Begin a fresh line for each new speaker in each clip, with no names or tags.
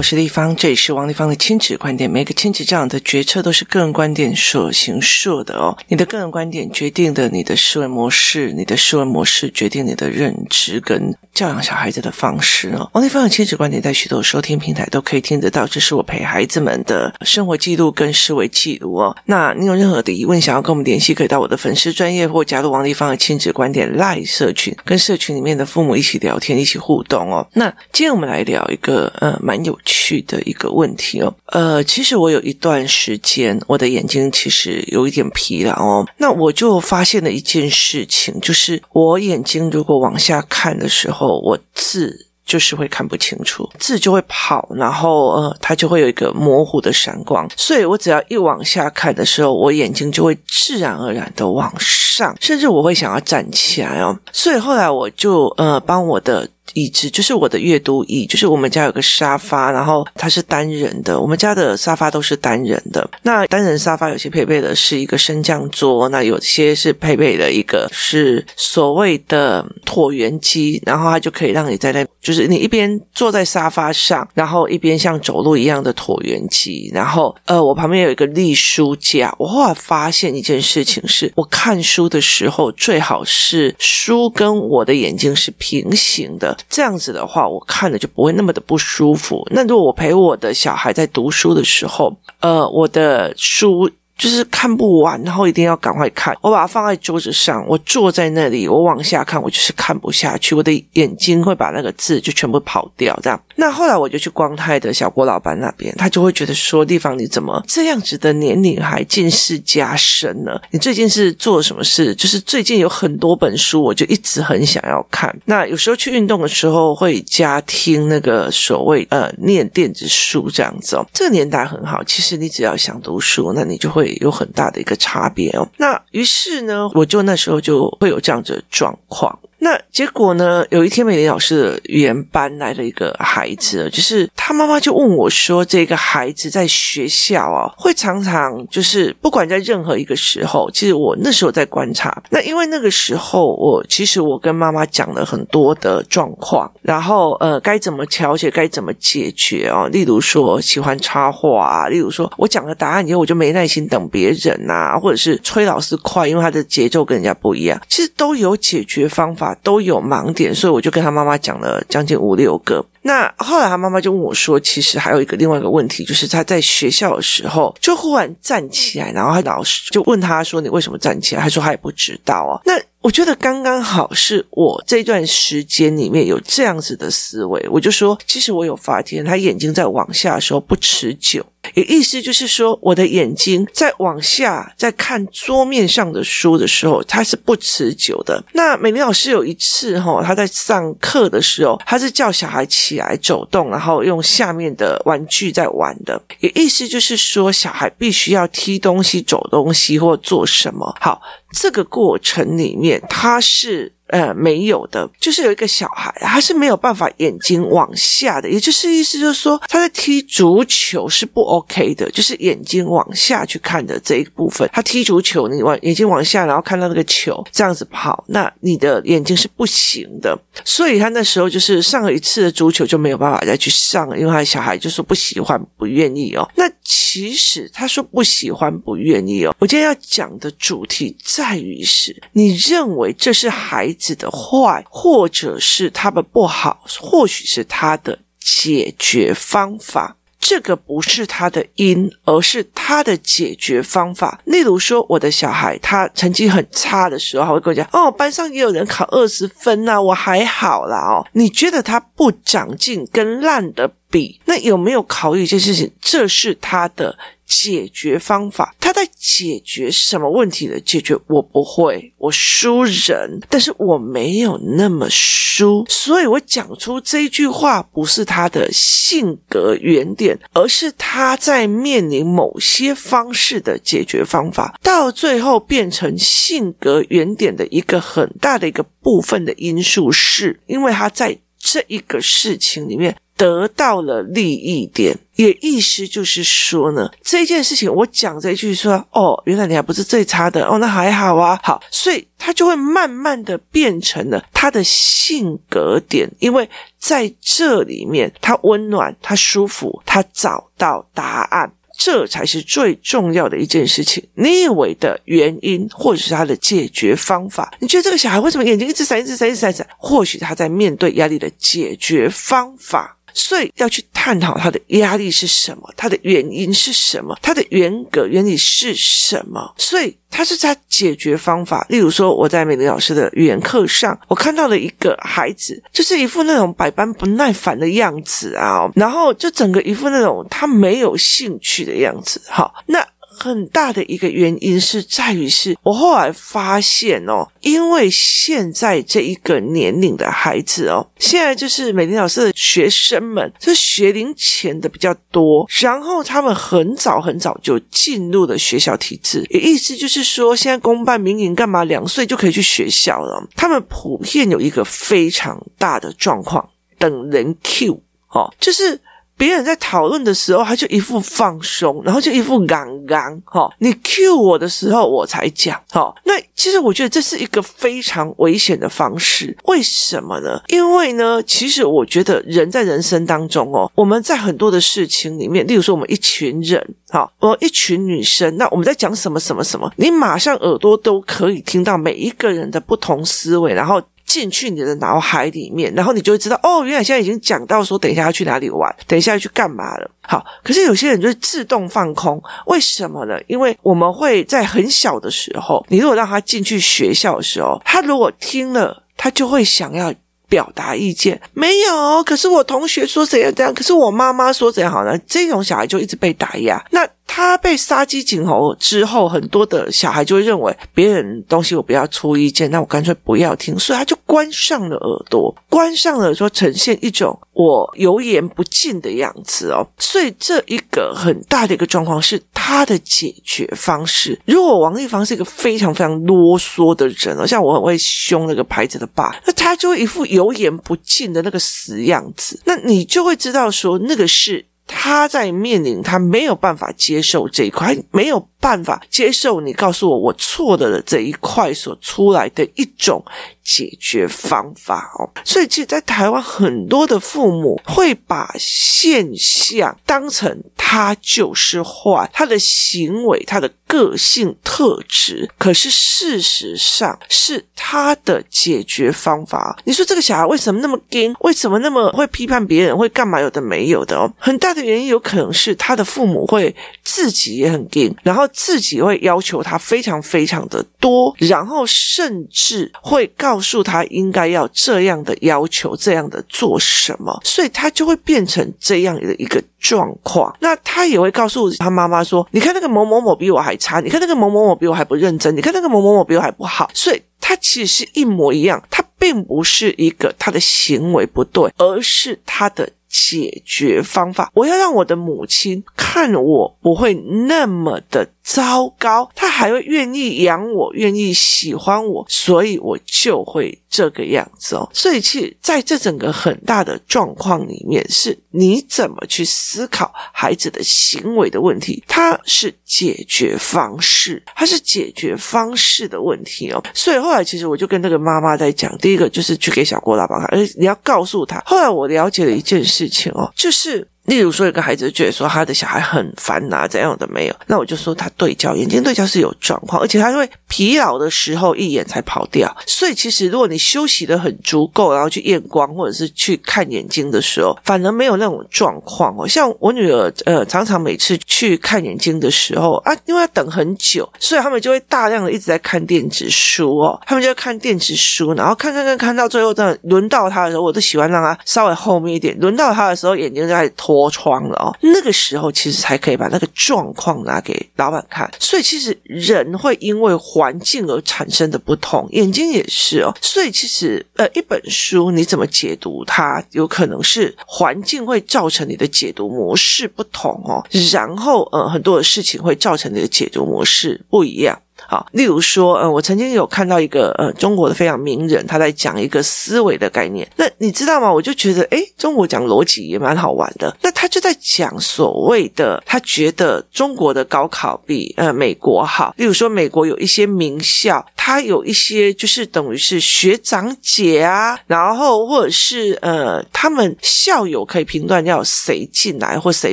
我是丽芳，这里是王丽芳的亲子观点。每个亲子这样的决策都是个人观点所形塑的哦。你的个人观点决定的你的思维模式，你的思维模式决定你的认知跟教养小孩子的方式哦。王丽芳的亲子观点在许多收听平台都可以听得到，这是我陪孩子们的生活记录跟思维记录哦。那你有任何的疑问想要跟我们联系，可以到我的粉丝专业或加入王丽芳的亲子观点 Live 社群，跟社群里面的父母一起聊天，一起互动哦。那今天我们来聊一个呃蛮有。有趣的一个问题哦，呃，其实我有一段时间，我的眼睛其实有一点疲劳哦，那我就发现了一件事情，就是我眼睛如果往下看的时候，我字就是会看不清楚，字就会跑，然后呃，它就会有一个模糊的闪光，所以我只要一往下看的时候，我眼睛就会自然而然的往上，甚至我会想要站起来哦，所以后来我就呃帮我的。椅子就是我的阅读椅，就是我们家有个沙发，然后它是单人的。我们家的沙发都是单人的。那单人沙发有些配备的是一个升降桌，那有些是配备的一个是所谓的椭圆机，然后它就可以让你在那，就是你一边坐在沙发上，然后一边像走路一样的椭圆机。然后呃，我旁边有一个立书架。我后来发现一件事情是，我看书的时候最好是书跟我的眼睛是平行的。这样子的话，我看了就不会那么的不舒服。那如果我陪我的小孩在读书的时候，呃，我的书。就是看不完，然后一定要赶快看。我把它放在桌子上，我坐在那里，我往下看，我就是看不下去，我的眼睛会把那个字就全部跑掉。这样，那后来我就去光泰的小郭老板那边，他就会觉得说：“地方你怎么这样子的年龄还近视加深呢？你最近是做什么事？就是最近有很多本书，我就一直很想要看。那有时候去运动的时候会加听那个所谓呃念电子书这样子哦。这个年代很好，其实你只要想读书，那你就会。有很大的一个差别哦。那于是呢，我就那时候就会有这样子的状况。那结果呢？有一天，美玲老师的语言班来了一个孩子，就是他妈妈就问我说：“这个孩子在学校啊，会常常就是不管在任何一个时候，其实我那时候在观察。那因为那个时候，我其实我跟妈妈讲了很多的状况，然后呃，该怎么调节，该怎么解决哦。例如说喜欢插话，啊例如说我讲了答案以后，我就没耐心等别人呐，或者是催老师快，因为他的节奏跟人家不一样，其实都有解决方法。”都有盲点，所以我就跟他妈妈讲了将近五六个。那后来他妈妈就问我说：“其实还有一个另外一个问题，就是他在学校的时候就忽然站起来，然后他老师就问他说：‘你为什么站起来？’他说他也不知道啊。那我觉得刚刚好是我这段时间里面有这样子的思维，我就说，其实我有发现他眼睛在往下的时候不持久。”也意思就是说，我的眼睛在往下在看桌面上的书的时候，它是不持久的。那美玲老师有一次哈，他在上课的时候，他是叫小孩起来走动，然后用下面的玩具在玩的。也意思就是说，小孩必须要踢东西、走东西或做什么。好，这个过程里面，它是。呃，没有的，就是有一个小孩，他是没有办法眼睛往下的，也就是意思就是说，他在踢足球是不 OK 的，就是眼睛往下去看的这一部分。他踢足球，你往眼睛往下，然后看到那个球这样子跑，那你的眼睛是不行的。所以他那时候就是上了一次的足球就没有办法再去上了，因为他的小孩就说不喜欢、不愿意哦。那其实他说不喜欢、不愿意哦，我今天要讲的主题在于是，你认为这是孩子。子的坏，或者是他的不好，或许是他的解决方法。这个不是他的因，而是他的解决方法。例如说，我的小孩他成绩很差的时候，他会跟我讲：“哦，班上也有人考二十分呐，我还好啦。”哦，你觉得他不长进，跟烂的比，那有没有考虑一件事情？这是他的。解决方法，他在解决什么问题的？解决我不会，我输人，但是我没有那么输，所以我讲出这句话不是他的性格原点，而是他在面临某些方式的解决方法，到最后变成性格原点的一个很大的一个部分的因素，是因为他在这一个事情里面。得到了利益点，也意思就是说呢，这件事情我讲这一句说，哦，原来你还不是最差的，哦，那还好啊，好，所以他就会慢慢的变成了他的性格点，因为在这里面，他温暖，他舒服，他找到答案。这才是最重要的一件事情。你以为的原因，或者是他的解决方法，你觉得这个小孩为什么眼睛一直闪、一直闪、一直闪、闪？或许他在面对压力的解决方法。所以要去探讨他的压力是什么，他的原因是什么，他的原格原理是什么。所以他是在解决方法。例如说，我在美玲老师的语言课上，我看到了一个孩子，就是一副那种百般不耐烦的样子啊，然后就整个一副那种他没有兴趣的样子。好，那。很大的一个原因是在于，是我后来发现哦，因为现在这一个年龄的孩子哦，现在就是美玲老师的学生们，就学龄前的比较多，然后他们很早很早就进入了学校体制，也意思就是说，现在公办民营干嘛，两岁就可以去学校了。他们普遍有一个非常大的状况，等人 Q 哦，就是。别人在讨论的时候，他就一副放松，然后就一副刚刚哈。你 cue 我的时候，我才讲哈。那其实我觉得这是一个非常危险的方式。为什么呢？因为呢，其实我觉得人在人生当中哦，我们在很多的事情里面，例如说我们一群人哈，我一群女生，那我们在讲什么什么什么，你马上耳朵都可以听到每一个人的不同思维，然后。进去你的脑海里面，然后你就会知道，哦，原来现在已经讲到说，等一下要去哪里玩，等一下要去干嘛了。好，可是有些人就是自动放空，为什么呢？因为我们会在很小的时候，你如果让他进去学校的时候，他如果听了，他就会想要表达意见。没有，可是我同学说怎样怎样，可是我妈妈说怎样好呢？这种小孩就一直被打压。那。他被杀鸡儆猴之后，很多的小孩就会认为别人东西我不要出意见，那我干脆不要听，所以他就关上了耳朵，关上了说呈现一种我油盐不进的样子哦。所以这一个很大的一个状况是他的解决方式。如果王丽芳是一个非常非常啰嗦的人哦，像我很会凶那个牌子的爸，那他就一副油盐不进的那个死样子，那你就会知道说那个是。他在面临他没有办法接受这一块，没有办法接受你告诉我我错了的这一块所出来的一种解决方法哦。所以，其实，在台湾很多的父母会把现象当成他就是坏，他的行为，他的。个性特质，可是事实上是他的解决方法。你说这个小孩为什么那么硬？为什么那么会批判别人？会干嘛？有的没有的哦。很大的原因有可能是他的父母会自己也很硬，然后自己会要求他非常非常的多，然后甚至会告诉他应该要这样的要求，这样的做什么，所以他就会变成这样的一个状况。那他也会告诉他妈妈说：“你看那个某某某比我还。”差，你看那个某某某比我还不认真，你看那个某某某比我还不好，所以他其实是一模一样，他并不是一个他的行为不对，而是他的。解决方法，我要让我的母亲看我不会那么的糟糕，他还会愿意养我，愿意喜欢我，所以我就会这个样子哦。所以，其实在这整个很大的状况里面，是你怎么去思考孩子的行为的问题，它是解决方式，它是解决方式的问题哦。所以后来，其实我就跟那个妈妈在讲，第一个就是去给小郭大宝看，而且你要告诉他。后来我了解了一件。事情哦，就是。例如说，有个孩子觉得说他的小孩很烦呐、啊，怎样的没有，那我就说他对焦，眼睛对焦是有状况，而且他会疲劳的时候一眼才跑掉。所以其实如果你休息的很足够，然后去验光或者是去看眼睛的时候，反而没有那种状况哦。像我女儿呃，常常每次去看眼睛的时候啊，因为要等很久，所以他们就会大量的一直在看电子书哦，他们就会看电子书，然后看看看看到最后，真的轮到他的时候，我都喜欢让他稍微后面一点，轮到他的时候，眼睛就开始窗了哦，那个时候其实才可以把那个状况拿给老板看。所以其实人会因为环境而产生的不同，眼睛也是哦。所以其实呃，一本书你怎么解读它，有可能是环境会造成你的解读模式不同哦。然后呃，很多的事情会造成你的解读模式不一样。好，例如说，呃，我曾经有看到一个呃中国的非常名人，他在讲一个思维的概念。那你知道吗？我就觉得，诶，中国讲逻辑也蛮好玩的。那他就在讲所谓的，他觉得中国的高考比呃美国好。例如说，美国有一些名校，他有一些就是等于是学长姐啊，然后或者是呃，他们校友可以评断要谁进来或谁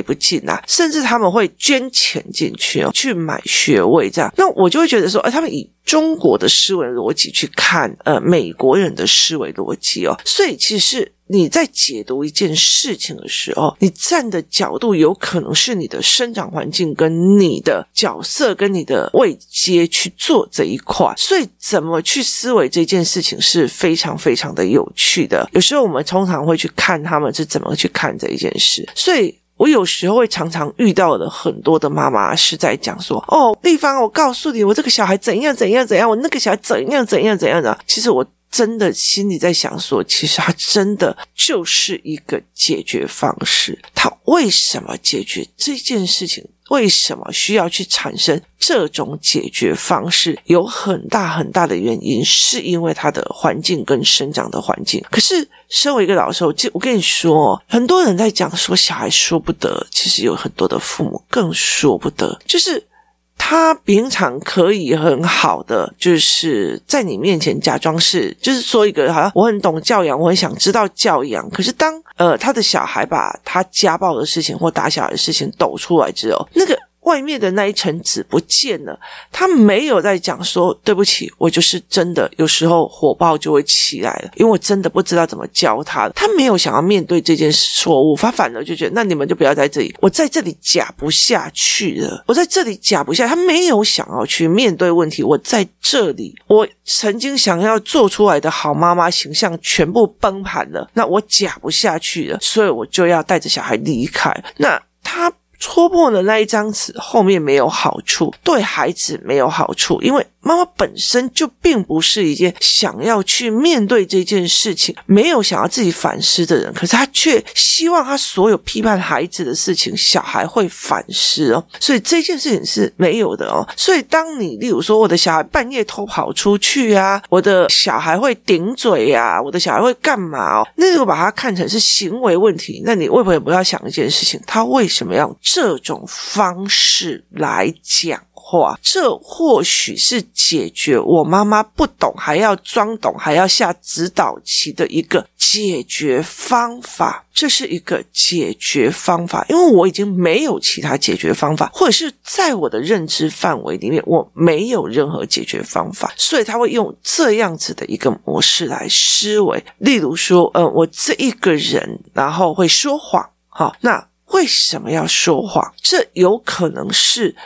不进来，甚至他们会捐钱进去哦，去买学位这样。那我就会觉得。说，哎，他们以中国的思维逻辑去看，呃，美国人的思维逻辑哦，所以其实你在解读一件事情的时候，你站的角度有可能是你的生长环境跟你的角色跟你的位阶去做这一块，所以怎么去思维这件事情是非常非常的有趣的。有时候我们通常会去看他们是怎么去看这一件事，所以。我有时候会常常遇到的很多的妈妈是在讲说：“哦，丽芳，我告诉你，我这个小孩怎样怎样怎样，我那个小孩怎样怎样怎样的。”其实我真的心里在想说，其实他真的就是一个解决方式。他为什么解决这件事情？为什么需要去产生这种解决方式？有很大很大的原因，是因为他的环境跟生长的环境。可是，身为一个老师，我我跟你说，很多人在讲说小孩说不得，其实有很多的父母更说不得。就是他平常可以很好的，就是在你面前假装是，就是说一个好像我很懂教养，我很想知道教养。可是当呃他的小孩把他家暴的事情或打小孩的事情抖出来之后，那个。外面的那一层纸不见了，他没有在讲说对不起，我就是真的有时候火爆就会起来了，因为我真的不知道怎么教他。他没有想要面对这件错误，他反而就觉得那你们就不要在这里，我在这里假不下去了，我在这里假不下。他没有想要去面对问题，我在这里，我曾经想要做出来的好妈妈形象全部崩盘了，那我假不下去了，所以我就要带着小孩离开。那他。戳破了那一张纸，后面没有好处，对孩子没有好处，因为。妈妈本身就并不是一件想要去面对这件事情、没有想要自己反思的人，可是他却希望他所有批判孩子的事情，小孩会反思哦。所以这件事情是没有的哦。所以当你例如说我的小孩半夜偷跑出去啊，我的小孩会顶嘴呀，我的小孩会干嘛哦？那如果把它看成是行为问题，那你为什么不要想一件事情？他为什么要用这种方式来讲？话，这或许是解决我妈妈不懂还要装懂还要下指导棋的一个解决方法。这是一个解决方法，因为我已经没有其他解决方法，或者是在我的认知范围里面，我没有任何解决方法，所以他会用这样子的一个模式来思维。例如说，呃，我这一个人，然后会说谎，好，那为什么要说谎？这有可能是。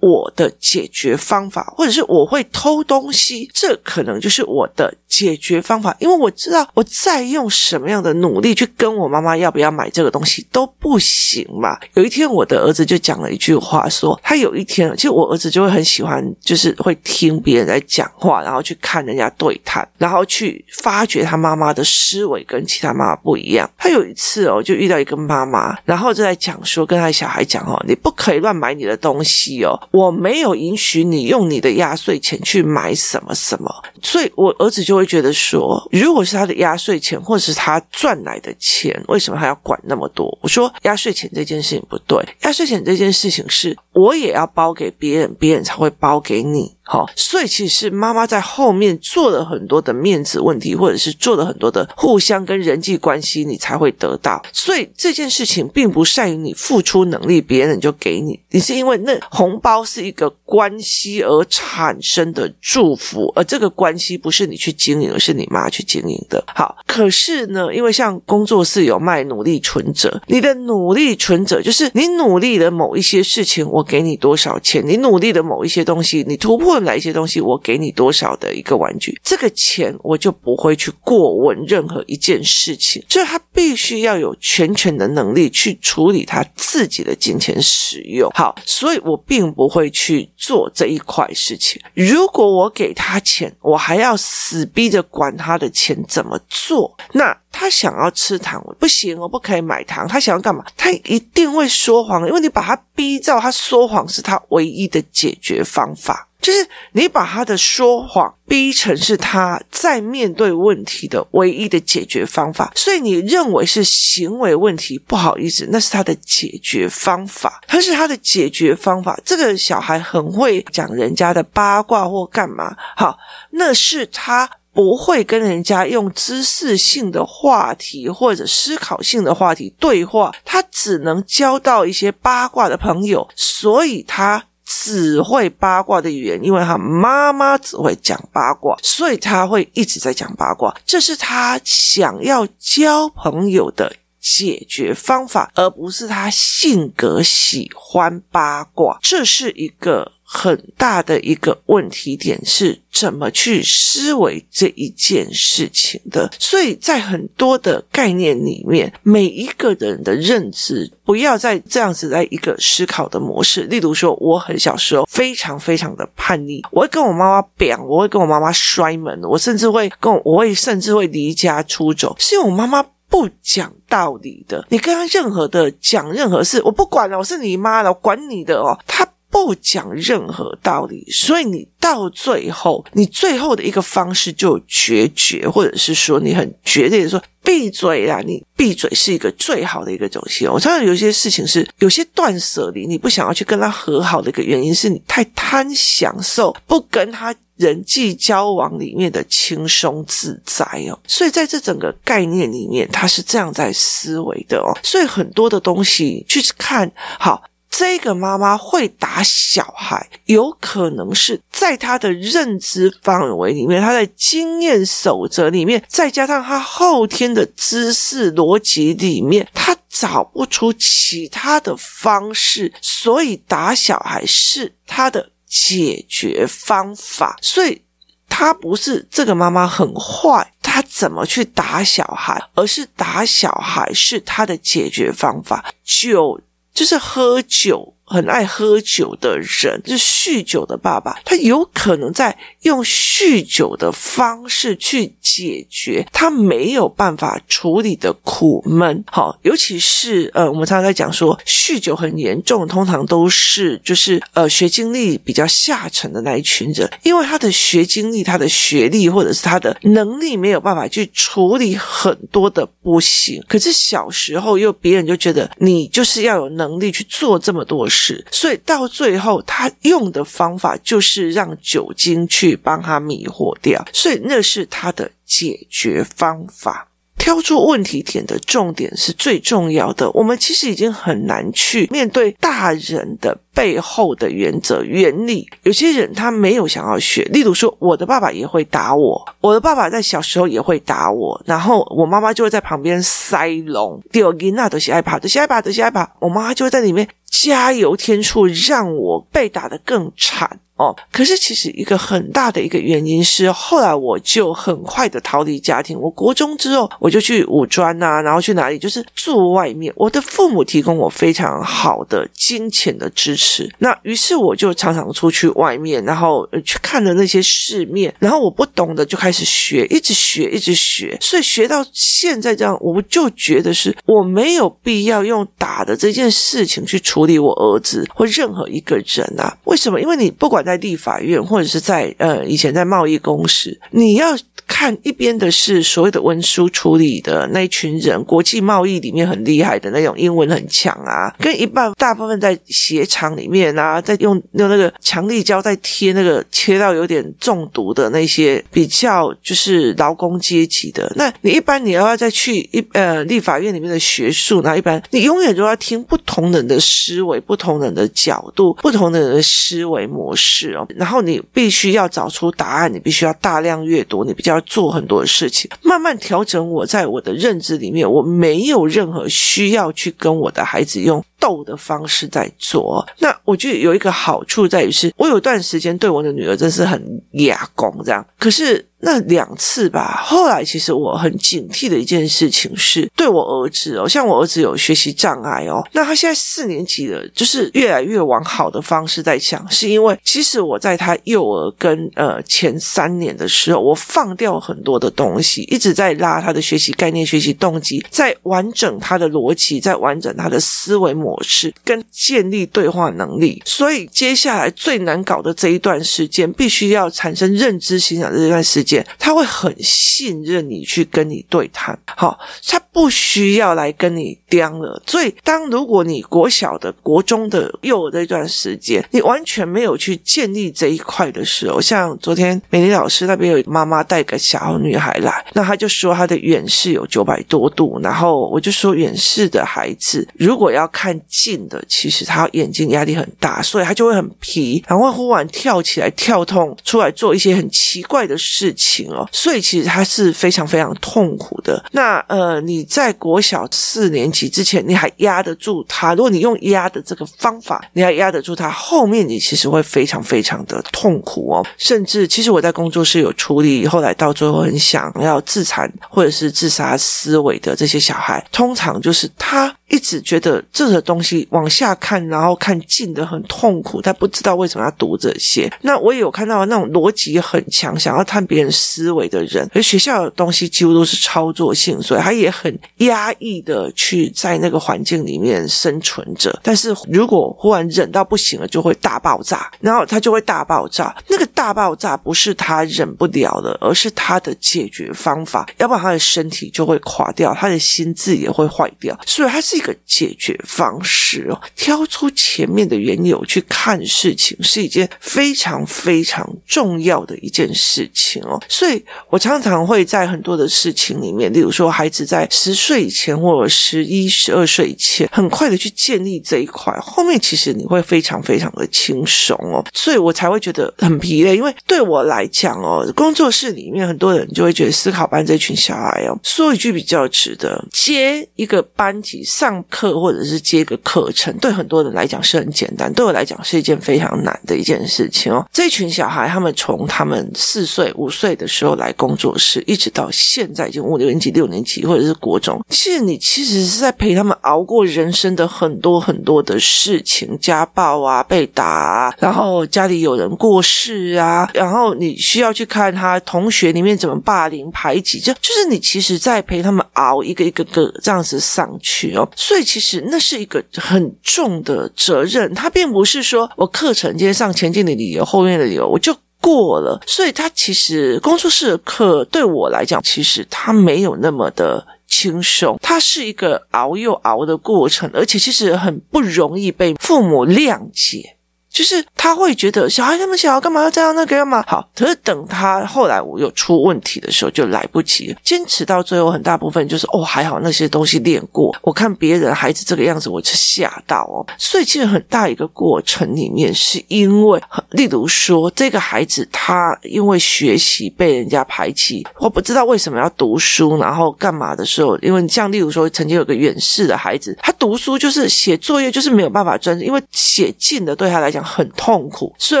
我的解决方法，或者是我会偷东西，这可能就是我的解决方法，因为我知道我再用什么样的努力去跟我妈妈要不要买这个东西都不行嘛。有一天，我的儿子就讲了一句话，说他有一天，其实我儿子就会很喜欢，就是会听别人在讲话，然后去看人家对谈，然后去发掘他妈妈的思维跟其他妈妈不一样。他有一次哦，就遇到一个妈妈，然后就在讲说，跟他小孩讲哦，你不可以乱买你的东西哦。我没有允许你用你的压岁钱去买什么什么，所以我儿子就会觉得说，如果是他的压岁钱或者是他赚来的钱，为什么还要管那么多？我说压岁钱这件事情不对，压岁钱这件事情是我也要包给别人，别人才会包给你。好，所以其实妈妈在后面做了很多的面子问题，或者是做了很多的互相跟人际关系，你才会得到。所以这件事情并不善于你付出能力，别人就给你，你是因为那红包是一个关系而产生的祝福，而这个关系不是你去经营，而是你妈去经营的。好，可是呢，因为像工作室有卖努力存折，你的努力存折就是你努力的某一些事情，我给你多少钱，你努力的某一些东西，你突破。来一些东西，我给你多少的一个玩具，这个钱我就不会去过问任何一件事情，所以他必须要有全权的能力去处理他自己的金钱使用。好，所以我并不会去做这一块事情。如果我给他钱，我还要死逼着管他的钱怎么做，那他想要吃糖，不行，我不可以买糖。他想要干嘛？他一定会说谎，因为你把他逼到他说谎是他唯一的解决方法。就是你把他的说谎逼成是他在面对问题的唯一的解决方法，所以你认为是行为问题，不好意思，那是他的解决方法，他是他的解决方法。这个小孩很会讲人家的八卦或干嘛，好，那是他不会跟人家用知识性的话题或者思考性的话题对话，他只能交到一些八卦的朋友，所以他。只会八卦的语言，因为他妈妈只会讲八卦，所以他会一直在讲八卦。这是他想要交朋友的解决方法，而不是他性格喜欢八卦。这是一个。很大的一个问题点是怎么去思维这一件事情的，所以在很多的概念里面，每一个人的认知不要再这样子在一个思考的模式。例如说，我很小时候非常非常的叛逆，我会跟我妈妈讲，我会跟我妈妈摔门，我甚至会跟我，我会甚至会离家出走，是因为我妈妈不讲道理的。你跟她任何的讲任何事，我不管了，我是你妈了，管你的哦，她。不讲任何道理，所以你到最后，你最后的一个方式就决绝，或者是说你很绝对的说闭嘴啦，你闭嘴是一个最好的一个东西。我常常有些事情是有些断舍离，你不想要去跟他和好的一个原因是你太贪享受，不跟他人际交往里面的轻松自在哦。所以在这整个概念里面，他是这样在思维的哦。所以很多的东西去看好。这个妈妈会打小孩，有可能是在她的认知范围里面，她的经验守则里面，再加上她后天的知识逻辑里面，她找不出其他的方式，所以打小孩是她的解决方法。所以她不是这个妈妈很坏，她怎么去打小孩，而是打小孩是她的解决方法。就。就是喝酒，很爱喝酒的人，就是酗酒的爸爸，他有可能在用酗酒的方式去解决他没有办法处理的苦闷。好，尤其是呃，我们常常在讲说，酗酒很严重，通常都是就是呃学经历比较下沉的那一群人，因为他的学经历、他的学历或者是他的能力没有办法去处理很多的不幸。可是小时候又别人就觉得你就是要有。能力去做这么多事，所以到最后他用的方法就是让酒精去帮他迷惑掉，所以那是他的解决方法。挑出问题点的重点是最重要的。我们其实已经很难去面对大人的背后的原则原理。有些人他没有想要学，例如说，我的爸爸也会打我，我的爸爸在小时候也会打我，然后我妈妈就会在旁边塞龙，第二个那都是害怕，都是害怕，都是害怕，我妈妈就会在里面加油添醋，让我被打得更惨。哦，可是其实一个很大的一个原因是，后来我就很快的逃离家庭。我国中之后，我就去五专啊，然后去哪里，就是住外面。我的父母提供我非常好的金钱的支持，那于是我就常常出去外面，然后去看了那些世面，然后我不懂的就开始学，一直学，一直学。所以学到现在这样，我就觉得是我没有必要用打的这件事情去处理我儿子或任何一个人啊。为什么？因为你不管在立法院，或者是在呃以前在贸易公司，你要看一边的是所谓的文书处理的那一群人，国际贸易里面很厉害的那种英文很强啊，跟一半大部分在鞋厂里面啊，在用用那个强力胶在贴那个切到有点中毒的那些比较就是劳工阶级的，那你一般你要要再去一呃立法院里面的学术，那一般你永远都要听不同人的思维、不同人的角度、不同人的思维模式。哦，然后你必须要找出答案，你必须要大量阅读，你比较做很多的事情，慢慢调整我在我的认知里面，我没有任何需要去跟我的孩子用斗的方式在做。那我觉得有一个好处在于是，我有段时间对我的女儿真是很哑公这样，可是。那两次吧。后来其实我很警惕的一件事情是，对我儿子哦，像我儿子有学习障碍哦，那他现在四年级了，就是越来越往好的方式在想，是因为其实我在他幼儿跟呃前三年的时候，我放掉很多的东西，一直在拉他的学习概念、学习动机，在完整他的逻辑，在完整他的思维模模式跟建立对话能力。所以接下来最难搞的这一段时间，必须要产生认知欣赏的这段时间，他会很信任你去跟你对谈，好，他不需要来跟你刁了。所以，当如果你国小的、国中的幼儿这段时间，你完全没有去建立这一块的时候，像昨天美丽老师那边有妈妈带个小女孩来，那她就说她的远视有九百多度，然后我就说远视的孩子如果要看近的，其实他眼睛压力很大，所以他就会很疲，然后忽然跳起来跳痛出来做一些很奇怪的事情哦，所以其实他是非常非常痛苦的。那呃，你在国小四年级之前，你还压得住他？如果你用压的这个方法，你还压得住他，后面你其实会非常非常的痛苦哦。甚至其实我在工作室有处理，后来到最后很想要自残或者是自杀思维的这些小孩，通常就是他。一直觉得这个东西往下看，然后看近的很痛苦，他不知道为什么要读这些。那我也有看到那种逻辑很强，想要探别人思维的人，而学校的东西几乎都是操作性，所以他也很压抑的去在那个环境里面生存着。但是如果忽然忍到不行了，就会大爆炸，然后他就会大爆炸。那个大爆炸不是他忍不了了，而是他的解决方法，要不然他的身体就会垮掉，他的心智也会坏掉。所以他是。一个解决方式哦，挑出前面的缘由去看事情，是一件非常非常重要的一件事情哦。所以我常常会在很多的事情里面，例如说孩子在十岁以前或者十一、十二岁以前，很快的去建立这一块，后面其实你会非常非常的轻松哦。所以我才会觉得很疲累，因为对我来讲哦，工作室里面很多人就会觉得思考班这群小孩哦，说一句比较值得接一个班级上。上课或者是接个课程，对很多人来讲是很简单，对我来讲是一件非常难的一件事情哦。这群小孩，他们从他们四岁、五岁的时候来工作室，一直到现在已经五六年级、六年级或者是国中，其实你其实是在陪他们熬过人生的很多很多的事情，家暴啊、被打啊，然后家里有人过世啊，然后你需要去看他同学里面怎么霸凌排挤，就就是你其实在陪他们熬一个一个个这样子上去哦。所以其实那是一个很重的责任，他并不是说我课程今天上前进的理由，后面的理由我就过了。所以他其实工作室的课对我来讲，其实他没有那么的轻松，他是一个熬又熬的过程，而且其实很不容易被父母谅解。就是他会觉得小孩那么小，干嘛要这样？那个干嘛？好，可是等他后来我有出问题的时候，就来不及了。坚持到最后，很大部分就是哦，还好那些东西练过。我看别人孩子这个样子，我就吓到哦。所以其实很大一个过程里面，是因为例如说这个孩子他因为学习被人家排挤，我不知道为什么要读书，然后干嘛的时候，因为像例如说曾经有个远视的孩子，他读书就是写作业就是没有办法专注，因为写近的对他来讲。很痛苦，所以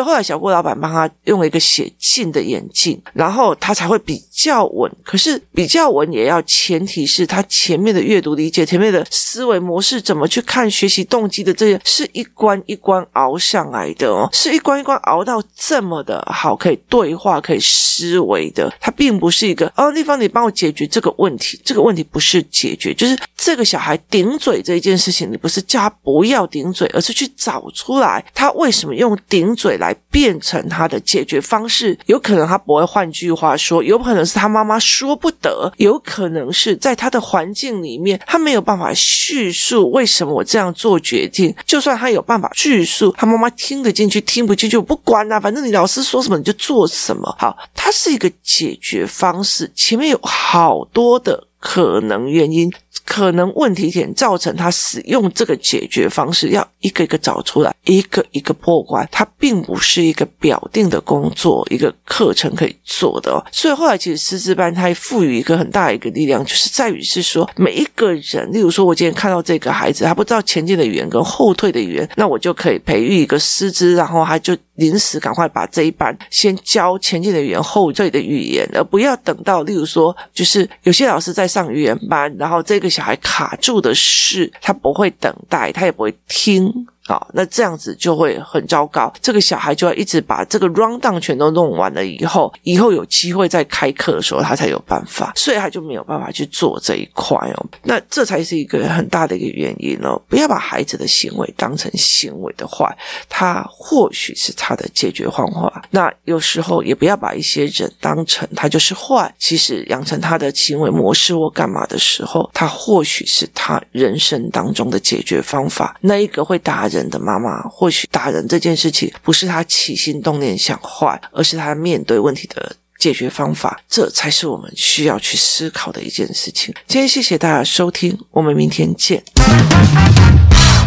后来小郭老板帮他用了一个写近的眼镜，然后他才会比较稳。可是比较稳也要前提是他前面的阅读理解、前面的思维模式怎么去看学习动机的这些，是一关一关熬上来的哦，是一关一关熬到这么的好，可以对话、可以思维的。他并不是一个哦，丽芳，你帮我解决这个问题，这个问题不是解决，就是这个小孩顶嘴这一件事情，你不是叫他不要顶嘴，而是去找出来他为。为什么用顶嘴来变成他的解决方式？有可能他不会，换句话说，有可能是他妈妈说不得，有可能是在他的环境里面，他没有办法叙述为什么我这样做决定。就算他有办法叙述，他妈妈听得进去，听不进去，我不管啊，反正你老师说什么你就做什么。好，它是一个解决方式，前面有好多的。可能原因可能问题点造成他使用这个解决方式，要一个一个找出来，一个一个破关。它并不是一个表定的工作，一个课程可以做的哦。所以后来其实师资班它赋予一个很大的一个力量，就是在于是说每一个人，例如说我今天看到这个孩子，他不知道前进的语言跟后退的语言，那我就可以培育一个师资，然后他就临时赶快把这一班先教前进的语言、后退的语言，而不要等到例如说，就是有些老师在上语言班，然后这个小孩卡住的是他不会等待，他也不会听。好，那这样子就会很糟糕。这个小孩就要一直把这个 run down 全都弄完了以后，以后有机会再开课的时候，他才有办法，所以他就没有办法去做这一块哦。那这才是一个很大的一个原因哦。不要把孩子的行为当成行为的坏，他或许是他的解决方法。那有时候也不要把一些人当成他就是坏，其实养成他的行为模式或干嘛的时候，他或许是他人生当中的解决方法。那一个会打的妈妈，或许打人这件事情不是他起心动念想坏，而是他面对问题的解决方法，这才是我们需要去思考的一件事情。今天谢谢大家收听，我们明天见。